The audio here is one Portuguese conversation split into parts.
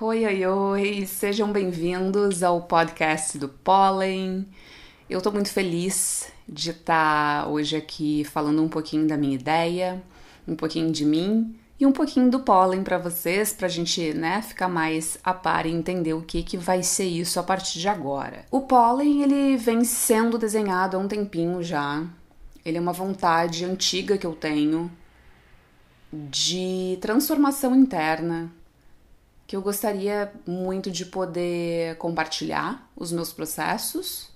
Oi, oi, oi! Sejam bem-vindos ao podcast do Pólen. Eu tô muito feliz de estar hoje aqui falando um pouquinho da minha ideia, um pouquinho de mim e um pouquinho do pólen para vocês, pra gente, né, ficar mais a par e entender o que que vai ser isso a partir de agora. O pólen, ele vem sendo desenhado há um tempinho já. Ele é uma vontade antiga que eu tenho de transformação interna, que eu gostaria muito de poder compartilhar os meus processos,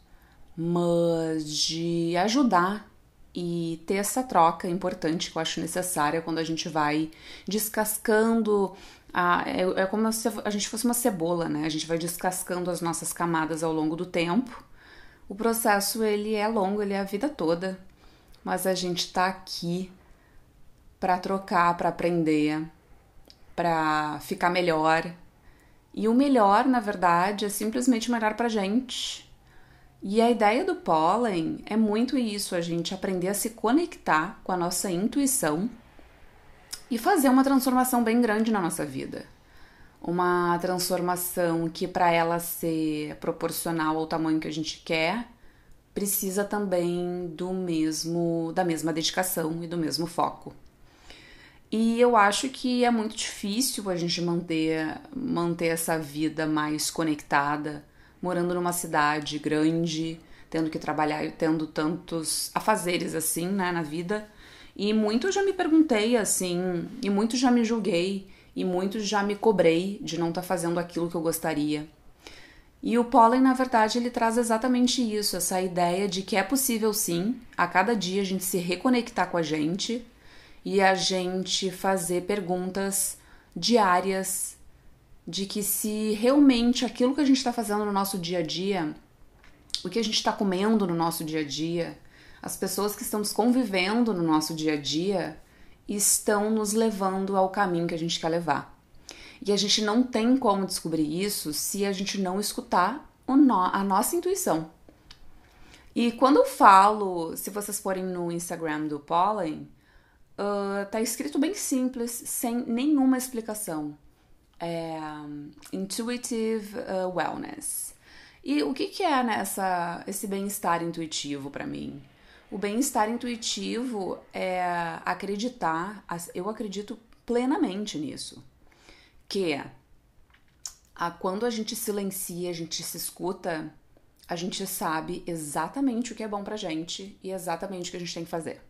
mas de ajudar e ter essa troca importante que eu acho necessária quando a gente vai descascando. A, é, é como se a gente fosse uma cebola, né? A gente vai descascando as nossas camadas ao longo do tempo. O processo ele é longo, ele é a vida toda, mas a gente tá aqui para trocar, para aprender, para ficar melhor. E o melhor, na verdade, é simplesmente melhor pra gente. E a ideia do pólen é muito isso, a gente aprender a se conectar com a nossa intuição e fazer uma transformação bem grande na nossa vida. Uma transformação que para ela ser proporcional ao tamanho que a gente quer, precisa também do mesmo da mesma dedicação e do mesmo foco. E eu acho que é muito difícil a gente manter, manter essa vida mais conectada, morando numa cidade grande, tendo que trabalhar tendo tantos afazeres assim, né, na vida. E muito já me perguntei assim, e muito já me julguei, e muito já me cobrei de não estar tá fazendo aquilo que eu gostaria. E o pólen, na verdade, ele traz exatamente isso, essa ideia de que é possível sim, a cada dia a gente se reconectar com a gente e a gente fazer perguntas diárias de que se realmente aquilo que a gente está fazendo no nosso dia a dia, o que a gente está comendo no nosso dia a dia, as pessoas que estamos convivendo no nosso dia a dia estão nos levando ao caminho que a gente quer levar. E a gente não tem como descobrir isso se a gente não escutar a nossa intuição. E quando eu falo, se vocês forem no Instagram do Pollen, uh, tá escrito bem simples, sem nenhuma explicação. É, intuitive uh, Wellness. E o que, que é nessa, esse bem-estar intuitivo para mim? O bem-estar intuitivo é acreditar, eu acredito plenamente nisso, que a, quando a gente silencia, a gente se escuta, a gente sabe exatamente o que é bom pra gente e exatamente o que a gente tem que fazer.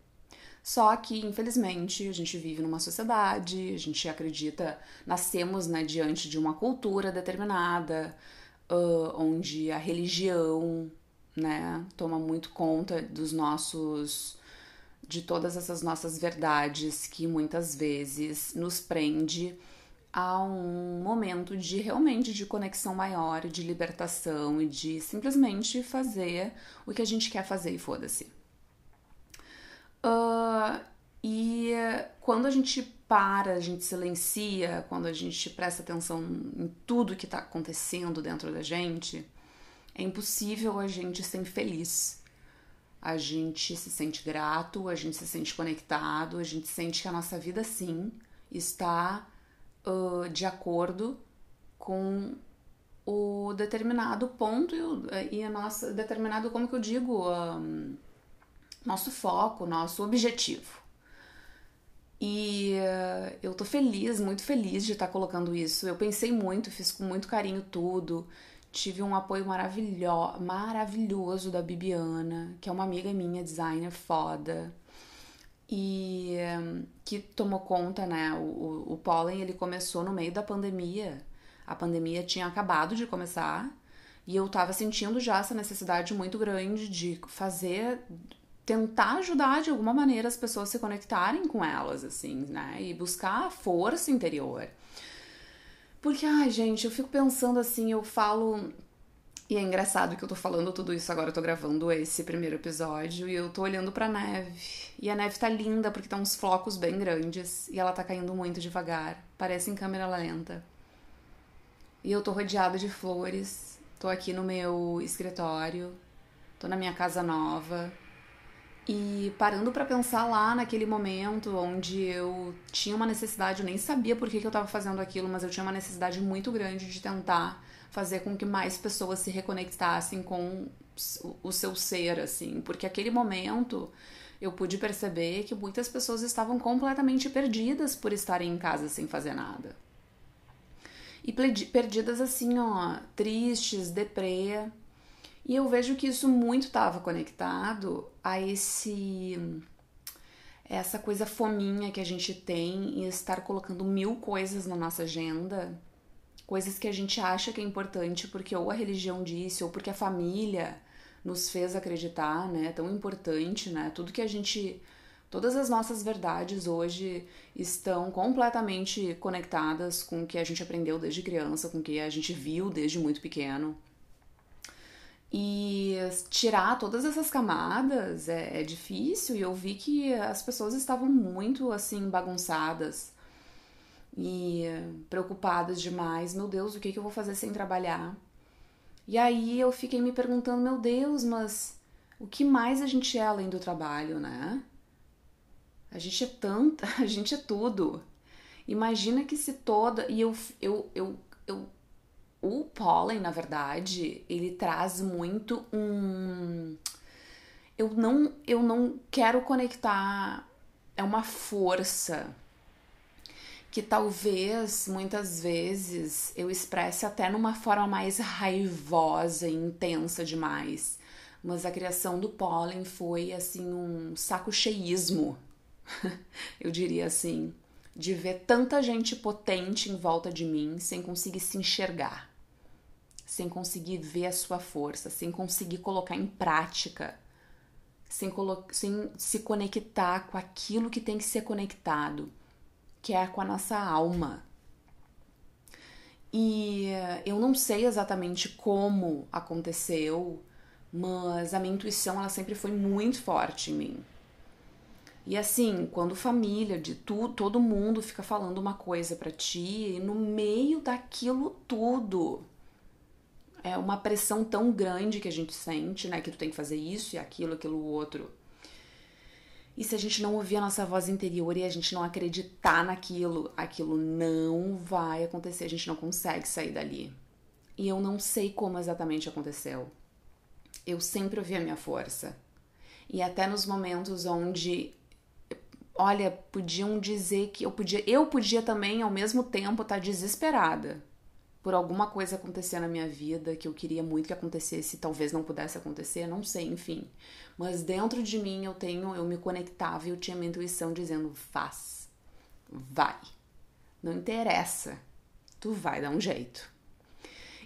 Só que, infelizmente, a gente vive numa sociedade, a gente acredita, nascemos né, diante de uma cultura determinada, uh, onde a religião né, toma muito conta dos nossos. de todas essas nossas verdades que muitas vezes nos prende a um momento de realmente de conexão maior, de libertação e de simplesmente fazer o que a gente quer fazer e foda-se. Uh, e quando a gente para, a gente silencia, quando a gente presta atenção em tudo que está acontecendo dentro da gente, é impossível a gente ser feliz. A gente se sente grato, a gente se sente conectado, a gente sente que a nossa vida sim está uh, de acordo com o determinado ponto e, o, e a nossa determinado, como que eu digo, um, nosso foco, nosso objetivo. E uh, eu tô feliz, muito feliz de estar tá colocando isso. Eu pensei muito, fiz com muito carinho tudo. Tive um apoio maravilho maravilhoso da Bibiana, que é uma amiga minha, designer foda. E um, que tomou conta, né? O, o, o pólen ele começou no meio da pandemia. A pandemia tinha acabado de começar e eu tava sentindo já essa necessidade muito grande de fazer tentar ajudar de alguma maneira as pessoas se conectarem com elas, assim, né? E buscar a força interior. Porque, ai, gente, eu fico pensando assim, eu falo. E é engraçado que eu tô falando tudo isso agora, eu tô gravando esse primeiro episódio e eu tô olhando pra neve. E a neve tá linda porque tá uns flocos bem grandes e ela tá caindo muito devagar. Parece em câmera lenta. E eu tô rodeada de flores. Tô aqui no meu escritório. Tô na minha casa nova. E parando para pensar lá naquele momento onde eu tinha uma necessidade, eu nem sabia por que, que eu estava fazendo aquilo, mas eu tinha uma necessidade muito grande de tentar fazer com que mais pessoas se reconectassem com o seu ser, assim, porque aquele momento eu pude perceber que muitas pessoas estavam completamente perdidas por estarem em casa sem fazer nada. E perdidas assim, ó, tristes, deprê. E eu vejo que isso muito estava conectado a esse essa coisa fominha que a gente tem em estar colocando mil coisas na nossa agenda, coisas que a gente acha que é importante porque ou a religião disse ou porque a família nos fez acreditar, né? Tão importante, né? Tudo que a gente todas as nossas verdades hoje estão completamente conectadas com o que a gente aprendeu desde criança, com o que a gente viu desde muito pequeno. E tirar todas essas camadas é, é, difícil e eu vi que as pessoas estavam muito assim bagunçadas e preocupadas demais. Meu Deus, o que, que eu vou fazer sem trabalhar? E aí eu fiquei me perguntando, meu Deus, mas o que mais a gente é além do trabalho, né? A gente é tanta, a gente é tudo. Imagina que se toda. E eu, eu, eu, eu o pólen, na verdade, ele traz muito um. Eu não, eu não quero conectar. É uma força que talvez muitas vezes eu expresse até numa forma mais raivosa e intensa demais. Mas a criação do pólen foi assim um saco cheísmo, eu diria assim, de ver tanta gente potente em volta de mim sem conseguir se enxergar sem conseguir ver a sua força, sem conseguir colocar em prática, sem, sem se conectar com aquilo que tem que ser conectado, que é com a nossa alma. E eu não sei exatamente como aconteceu, mas a minha intuição ela sempre foi muito forte em mim. E assim, quando família, de tu, todo mundo fica falando uma coisa para ti, e no meio daquilo tudo, é uma pressão tão grande que a gente sente, né? Que tu tem que fazer isso e aquilo, aquilo outro. E se a gente não ouvir a nossa voz interior e a gente não acreditar naquilo, aquilo não vai acontecer, a gente não consegue sair dali. E eu não sei como exatamente aconteceu. Eu sempre ouvi a minha força. E até nos momentos onde olha, podiam dizer que eu podia, eu podia também ao mesmo tempo estar tá desesperada por alguma coisa acontecer na minha vida que eu queria muito que acontecesse, talvez não pudesse acontecer, não sei, enfim. Mas dentro de mim eu tenho, eu me conectava e eu tinha minha intuição dizendo: faz, vai, não interessa, tu vai dar um jeito.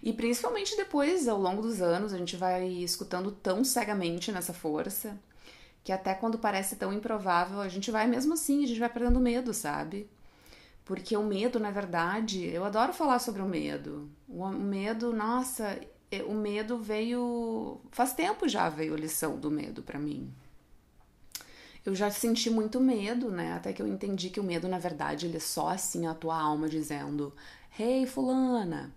E principalmente depois, ao longo dos anos, a gente vai escutando tão cegamente nessa força que até quando parece tão improvável, a gente vai mesmo assim, a gente vai perdendo medo, sabe? Porque o medo, na verdade, eu adoro falar sobre o medo. O medo, nossa, é, o medo veio. Faz tempo já veio a lição do medo para mim. Eu já senti muito medo, né? Até que eu entendi que o medo, na verdade, ele é só assim a tua alma dizendo: Hey, Fulana,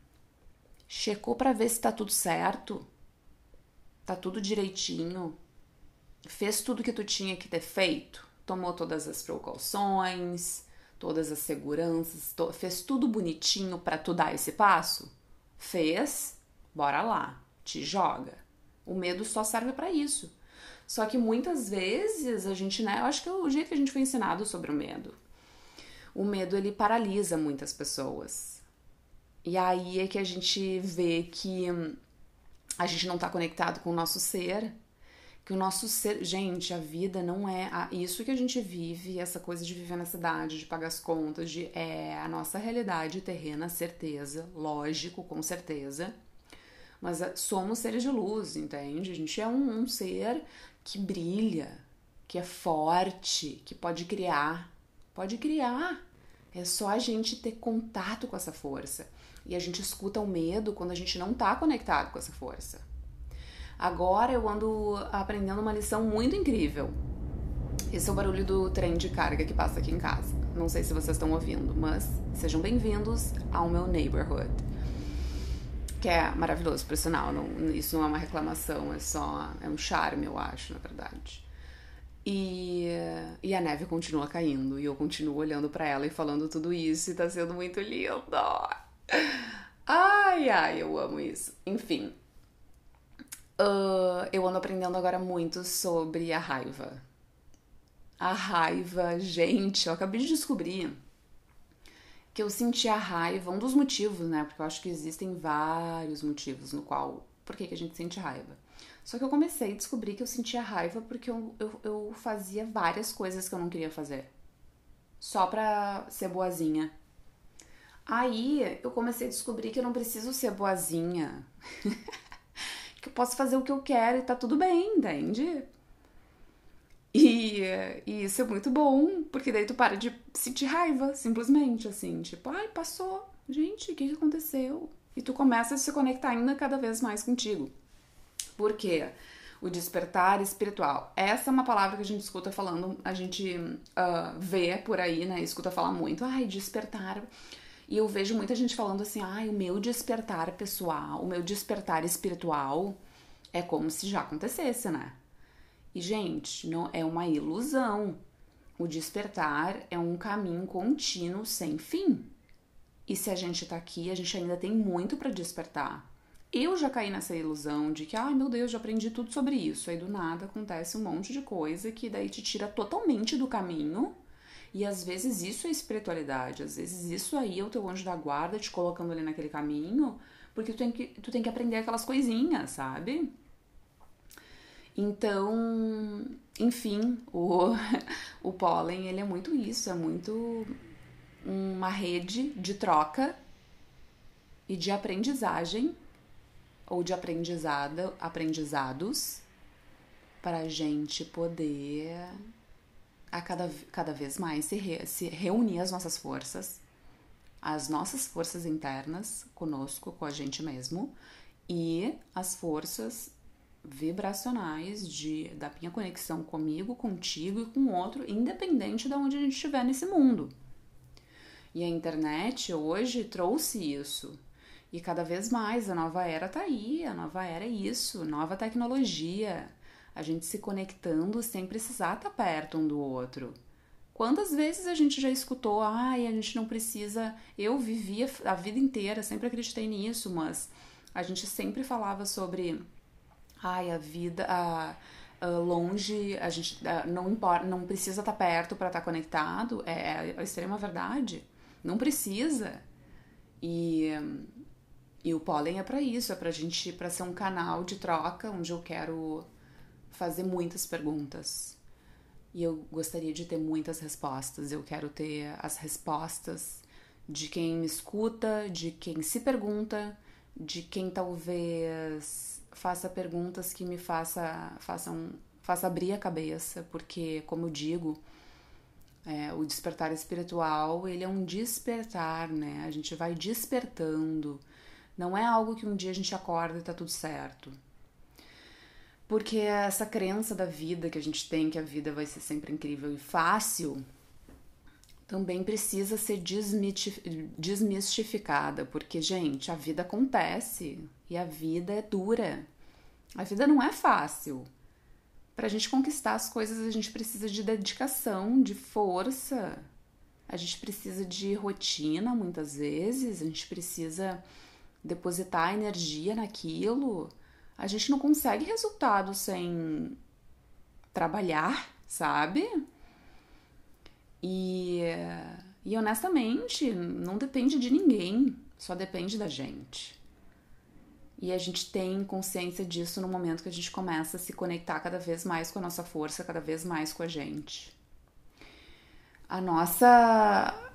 checou para ver se tá tudo certo? Tá tudo direitinho? Fez tudo que tu tinha que ter feito? Tomou todas as precauções? Todas as seguranças, to fez tudo bonitinho para tu dar esse passo? Fez? Bora lá, te joga. O medo só serve para isso. Só que muitas vezes a gente, né, eu acho que é o jeito que a gente foi ensinado sobre o medo. O medo ele paralisa muitas pessoas. E aí é que a gente vê que a gente não está conectado com o nosso ser, que o nosso ser. Gente, a vida não é a, isso que a gente vive, essa coisa de viver na cidade, de pagar as contas, de é a nossa realidade terrena, certeza, lógico, com certeza. Mas ah, somos seres de luz, entende? A gente é um, um ser que brilha, que é forte, que pode criar. Pode criar. É só a gente ter contato com essa força. E a gente escuta o medo quando a gente não tá conectado com essa força. Agora eu ando aprendendo uma lição muito incrível. Esse é o barulho do trem de carga que passa aqui em casa. Não sei se vocês estão ouvindo, mas sejam bem-vindos ao meu neighborhood. Que é maravilhoso, por sinal. Não, isso não é uma reclamação, é só. É um charme, eu acho, na verdade. E, e a neve continua caindo e eu continuo olhando para ela e falando tudo isso e tá sendo muito lindo. Ai, ai, eu amo isso. Enfim, uh, eu ando aprendendo agora muito sobre a raiva. A raiva, gente, eu acabei de descobrir que eu senti a raiva, um dos motivos, né? Porque eu acho que existem vários motivos no qual, por que, que a gente sente raiva. Só que eu comecei a descobrir que eu sentia raiva porque eu, eu, eu fazia várias coisas que eu não queria fazer. Só pra ser boazinha. Aí eu comecei a descobrir que eu não preciso ser boazinha. que eu posso fazer o que eu quero e tá tudo bem, entende? E, e, isso é muito bom, porque daí tu para de sentir raiva, simplesmente, assim, tipo, ai, passou, gente, o que, aconteceu? E tu começa a se conectar ainda cada vez mais contigo. Por quê? O despertar espiritual. Essa é uma palavra que a gente escuta falando, a gente uh, vê por aí, né? Escuta falar muito, ai, despertar. E eu vejo muita gente falando assim, ai, o meu despertar pessoal, o meu despertar espiritual é como se já acontecesse, né? E, gente, não é uma ilusão. O despertar é um caminho contínuo sem fim. E se a gente tá aqui, a gente ainda tem muito para despertar. Eu já caí nessa ilusão de que, ai meu Deus, já aprendi tudo sobre isso. Aí do nada acontece um monte de coisa que daí te tira totalmente do caminho. E às vezes isso é espiritualidade, às vezes isso aí é o teu anjo da guarda te colocando ali naquele caminho, porque tu tem que, tu tem que aprender aquelas coisinhas, sabe? Então, enfim, o, o pólen ele é muito isso, é muito uma rede de troca e de aprendizagem ou de aprendizada, aprendizados para a gente poder a cada, cada vez mais se, re, se reunir as nossas forças, as nossas forças internas conosco, com a gente mesmo, e as forças vibracionais de, da minha conexão comigo, contigo e com o outro, independente de onde a gente estiver nesse mundo. E a internet hoje trouxe isso. E cada vez mais a nova era tá aí, a nova era é isso, nova tecnologia, a gente se conectando sem precisar estar tá perto um do outro. Quantas vezes a gente já escutou, ai, a gente não precisa. Eu vivia a vida inteira, sempre acreditei nisso, mas a gente sempre falava sobre, ai, a vida, a, a longe, a gente não importa, não precisa estar tá perto para estar tá conectado. É, é a extrema verdade. Não precisa. E e o pólen é para isso, é pra gente, para ser um canal de troca onde eu quero fazer muitas perguntas. E eu gostaria de ter muitas respostas. Eu quero ter as respostas de quem me escuta, de quem se pergunta, de quem talvez faça perguntas que me faça, façam, faça abrir a cabeça, porque como eu digo, é, o despertar espiritual ele é um despertar, né? A gente vai despertando não é algo que um dia a gente acorda e tá tudo certo. Porque essa crença da vida que a gente tem, que a vida vai ser sempre incrível e fácil, também precisa ser desmistificada. Porque, gente, a vida acontece e a vida é dura. A vida não é fácil. Para a gente conquistar as coisas, a gente precisa de dedicação, de força. A gente precisa de rotina, muitas vezes. A gente precisa depositar energia naquilo, a gente não consegue resultado sem trabalhar, sabe? E, e honestamente, não depende de ninguém, só depende da gente. E a gente tem consciência disso no momento que a gente começa a se conectar cada vez mais com a nossa força, cada vez mais com a gente. A nossa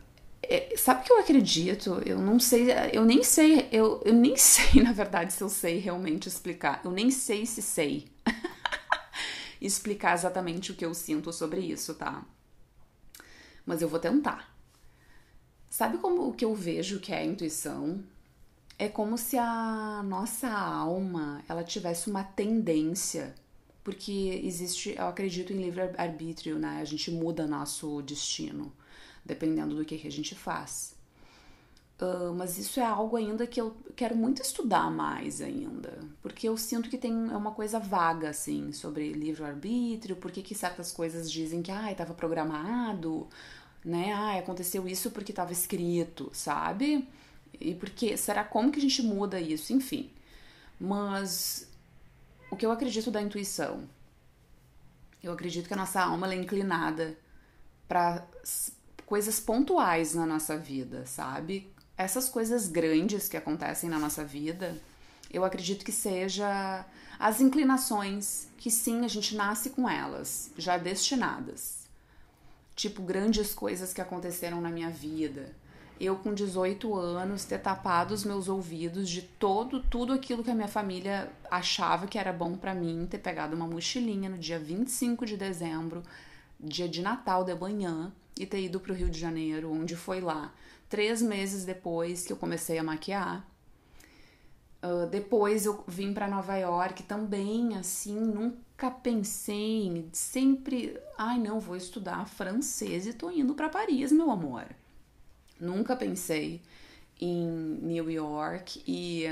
é, sabe que eu acredito? Eu não sei, eu nem sei, eu, eu nem sei, na verdade, se eu sei realmente explicar. Eu nem sei se sei explicar exatamente o que eu sinto sobre isso, tá? Mas eu vou tentar. Sabe como o que eu vejo que é a intuição? É como se a nossa alma ela tivesse uma tendência, porque existe, eu acredito em livre arbítrio, né? A gente muda nosso destino dependendo do que, que a gente faz. Uh, mas isso é algo ainda que eu quero muito estudar mais ainda, porque eu sinto que tem é uma coisa vaga assim sobre livre arbítrio, por que certas coisas dizem que ah, estava programado, né? Ah, aconteceu isso porque estava escrito, sabe? E porque será como que a gente muda isso, enfim. Mas o que eu acredito da intuição, eu acredito que a nossa alma é inclinada para coisas pontuais na nossa vida, sabe? essas coisas grandes que acontecem na nossa vida, eu acredito que seja as inclinações que sim, a gente nasce com elas, já destinadas. Tipo, grandes coisas que aconteceram na minha vida. Eu com 18 anos ter tapado os meus ouvidos de todo tudo aquilo que a minha família achava que era bom para mim, ter pegado uma mochilinha no dia 25 de dezembro, dia de Natal de manhã, e ter ido para o Rio de Janeiro, onde foi lá três meses depois que eu comecei a maquiar. Uh, depois eu vim para Nova York também, assim, nunca pensei em sempre, ai não, vou estudar francês e tô indo para Paris, meu amor. Nunca pensei em New York e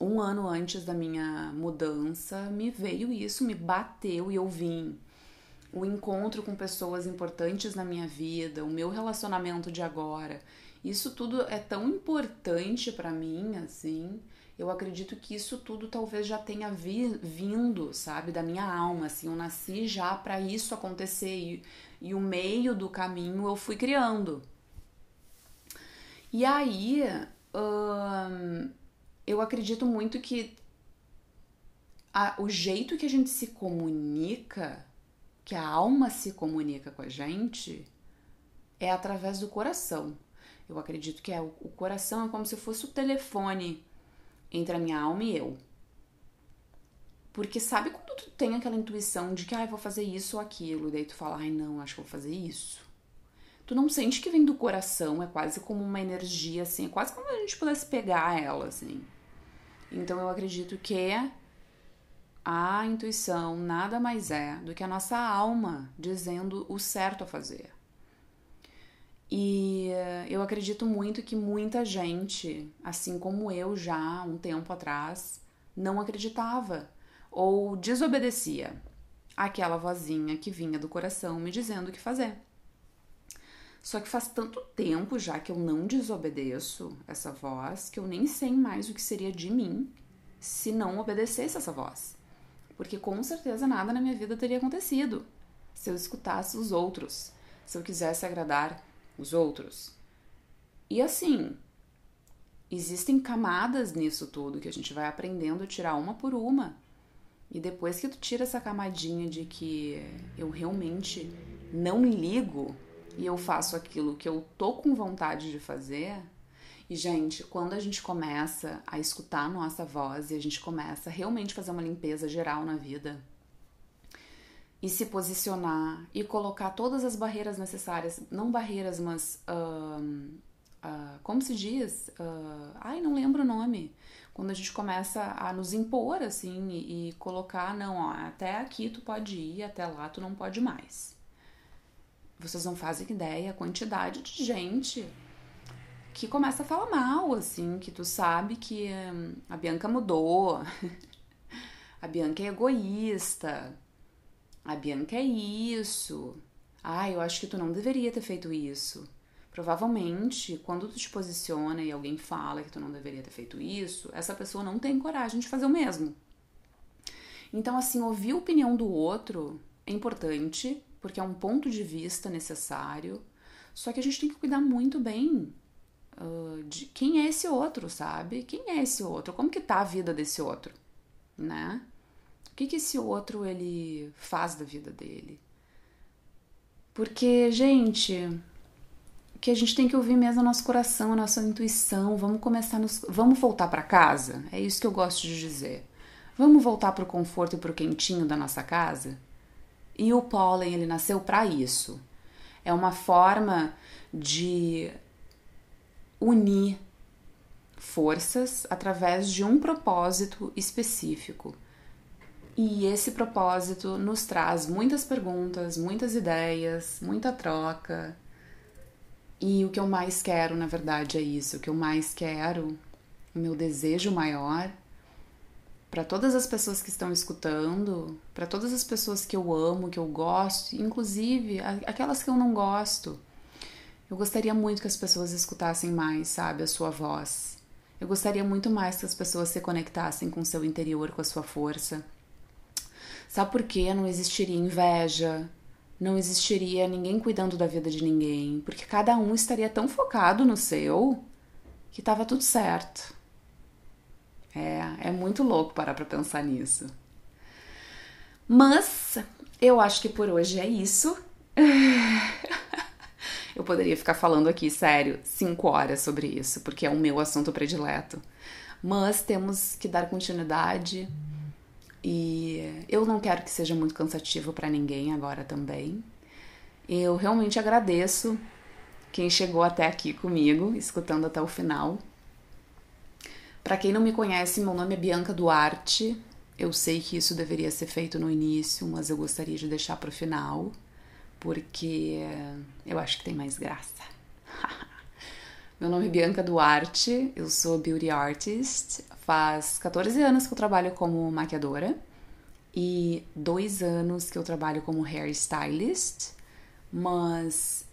um ano antes da minha mudança me veio isso, me bateu e eu vim o encontro com pessoas importantes na minha vida, o meu relacionamento de agora. Isso tudo é tão importante para mim, assim. Eu acredito que isso tudo talvez já tenha vi, vindo, sabe, da minha alma, assim. Eu nasci já para isso acontecer e, e o meio do caminho eu fui criando. E aí, hum, eu acredito muito que a, o jeito que a gente se comunica que a alma se comunica com a gente é através do coração. Eu acredito que é o, coração é como se fosse o telefone entre a minha alma e eu. Porque sabe quando tu tem aquela intuição de que, ah, vou fazer isso ou aquilo, e daí tu fala, ai não, acho que vou fazer isso. Tu não sente que vem do coração, é quase como uma energia, assim, é quase como a gente pudesse pegar ela, assim. Então eu acredito que a intuição nada mais é do que a nossa alma dizendo o certo a fazer. E eu acredito muito que muita gente, assim como eu já um tempo atrás, não acreditava ou desobedecia aquela vozinha que vinha do coração me dizendo o que fazer. Só que faz tanto tempo já que eu não desobedeço essa voz que eu nem sei mais o que seria de mim se não obedecesse essa voz porque com certeza nada na minha vida teria acontecido se eu escutasse os outros, se eu quisesse agradar os outros. E assim, existem camadas nisso tudo que a gente vai aprendendo a tirar uma por uma. E depois que tu tira essa camadinha de que eu realmente não ligo e eu faço aquilo que eu tô com vontade de fazer, e, gente, quando a gente começa a escutar a nossa voz e a gente começa realmente fazer uma limpeza geral na vida e se posicionar e colocar todas as barreiras necessárias, não barreiras, mas. Uh, como se diz? Uh, ai, não lembro o nome. Quando a gente começa a nos impor assim e, e colocar, não, ó, até aqui tu pode ir, até lá tu não pode mais. Vocês não fazem ideia a quantidade de gente que começa a falar mal, assim, que tu sabe que hum, a Bianca mudou, a Bianca é egoísta, a Bianca é isso. Ah, eu acho que tu não deveria ter feito isso. Provavelmente, quando tu te posiciona e alguém fala que tu não deveria ter feito isso, essa pessoa não tem coragem de fazer o mesmo. Então, assim, ouvir a opinião do outro é importante, porque é um ponto de vista necessário. Só que a gente tem que cuidar muito bem de quem é esse outro, sabe? Quem é esse outro? Como que tá a vida desse outro, né? O que que esse outro ele faz da vida dele? Porque, gente, que a gente tem que ouvir mesmo o nosso coração, a nossa intuição. Vamos começar nos, vamos voltar para casa. É isso que eu gosto de dizer. Vamos voltar para o conforto e para o quentinho da nossa casa. E o pólen ele nasceu para isso. É uma forma de unir forças através de um propósito específico. E esse propósito nos traz muitas perguntas, muitas ideias, muita troca. E o que eu mais quero, na verdade, é isso. O que eu mais quero, o meu desejo maior, para todas as pessoas que estão escutando, para todas as pessoas que eu amo, que eu gosto, inclusive aquelas que eu não gosto. Eu gostaria muito que as pessoas escutassem mais, sabe, a sua voz. Eu gostaria muito mais que as pessoas se conectassem com o seu interior, com a sua força. Sabe por quê? Não existiria inveja, não existiria ninguém cuidando da vida de ninguém, porque cada um estaria tão focado no seu que tava tudo certo. É, é muito louco parar pra pensar nisso. Mas eu acho que por hoje é isso. Eu poderia ficar falando aqui, sério, cinco horas sobre isso, porque é o meu assunto predileto. Mas temos que dar continuidade e eu não quero que seja muito cansativo para ninguém agora também. Eu realmente agradeço quem chegou até aqui comigo, escutando até o final. Para quem não me conhece, meu nome é Bianca Duarte. Eu sei que isso deveria ser feito no início, mas eu gostaria de deixar para o final, porque eu acho que tem mais graça. Meu nome é Bianca Duarte, eu sou beauty artist. Faz 14 anos que eu trabalho como maquiadora e dois anos que eu trabalho como hairstylist, mas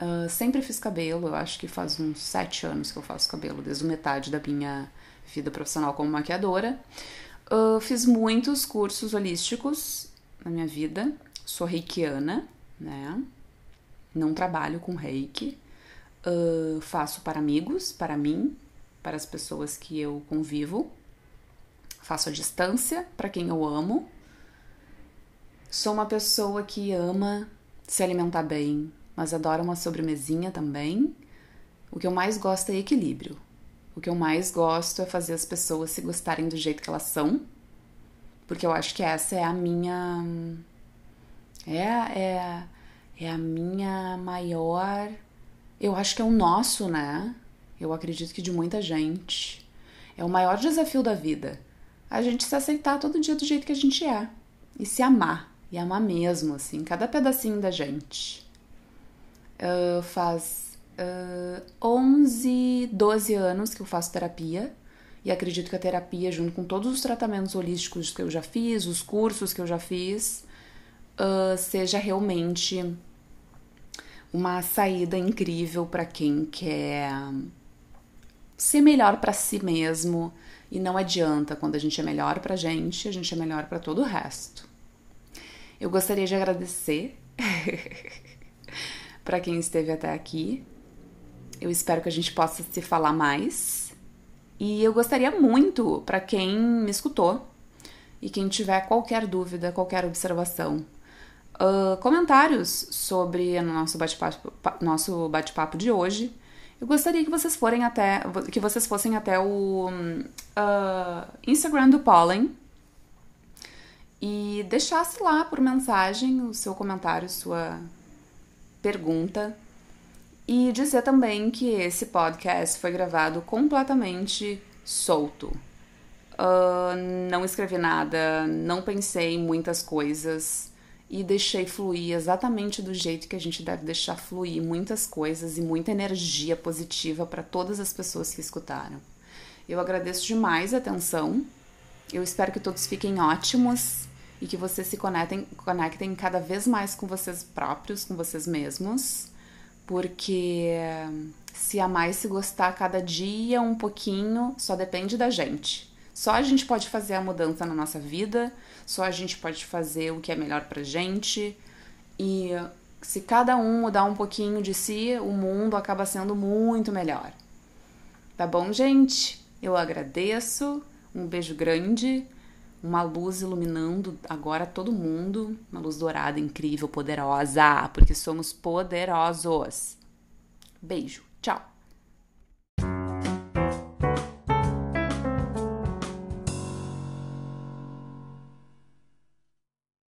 uh, sempre fiz cabelo. Eu acho que faz uns sete anos que eu faço cabelo, desde metade da minha vida profissional como maquiadora. Uh, fiz muitos cursos holísticos na minha vida. Sou reikiana, né? Não trabalho com reiki, Uh, faço para amigos, para mim, para as pessoas que eu convivo. Faço a distância para quem eu amo. Sou uma pessoa que ama se alimentar bem, mas adora uma sobremesinha também. O que eu mais gosto é equilíbrio. O que eu mais gosto é fazer as pessoas se gostarem do jeito que elas são, porque eu acho que essa é a minha. É, é, é a minha maior eu acho que é o nosso, né? Eu acredito que de muita gente. É o maior desafio da vida. A gente se aceitar todo dia do jeito que a gente é. E se amar. E amar mesmo, assim, cada pedacinho da gente. Uh, faz uh, 11, 12 anos que eu faço terapia. E acredito que a terapia, junto com todos os tratamentos holísticos que eu já fiz, os cursos que eu já fiz, uh, seja realmente uma saída incrível para quem quer ser melhor para si mesmo e não adianta quando a gente é melhor para a gente, a gente é melhor para todo o resto. Eu gostaria de agradecer para quem esteve até aqui. Eu espero que a gente possa se falar mais. E eu gostaria muito para quem me escutou e quem tiver qualquer dúvida, qualquer observação, uh, comentários sobre o nosso bate-papo nosso bate-papo de hoje. Eu gostaria que vocês forem até que vocês fossem até o uh, Instagram do Pollen e deixasse lá por mensagem o seu comentário, sua pergunta e dizer também que esse podcast foi gravado completamente solto. Uh, não escrevi nada, não pensei em muitas coisas e deixei fluir exatamente do jeito que a gente deve deixar fluir muitas coisas e muita energia positiva para todas as pessoas que escutaram. Eu agradeço demais a atenção. Eu espero que todos fiquem ótimos e que vocês se conectem, conectem cada vez mais com vocês próprios, com vocês mesmos, porque se amar e se gostar cada dia um pouquinho só depende da gente. Só a gente pode fazer a mudança na nossa vida, só a gente pode fazer o que é melhor pra gente. E se cada um mudar um pouquinho de si, o mundo acaba sendo muito melhor. Tá bom, gente? Eu agradeço. Um beijo grande. Uma luz iluminando agora todo mundo. Uma luz dourada, incrível, poderosa. Porque somos poderosos. Beijo. Tchau.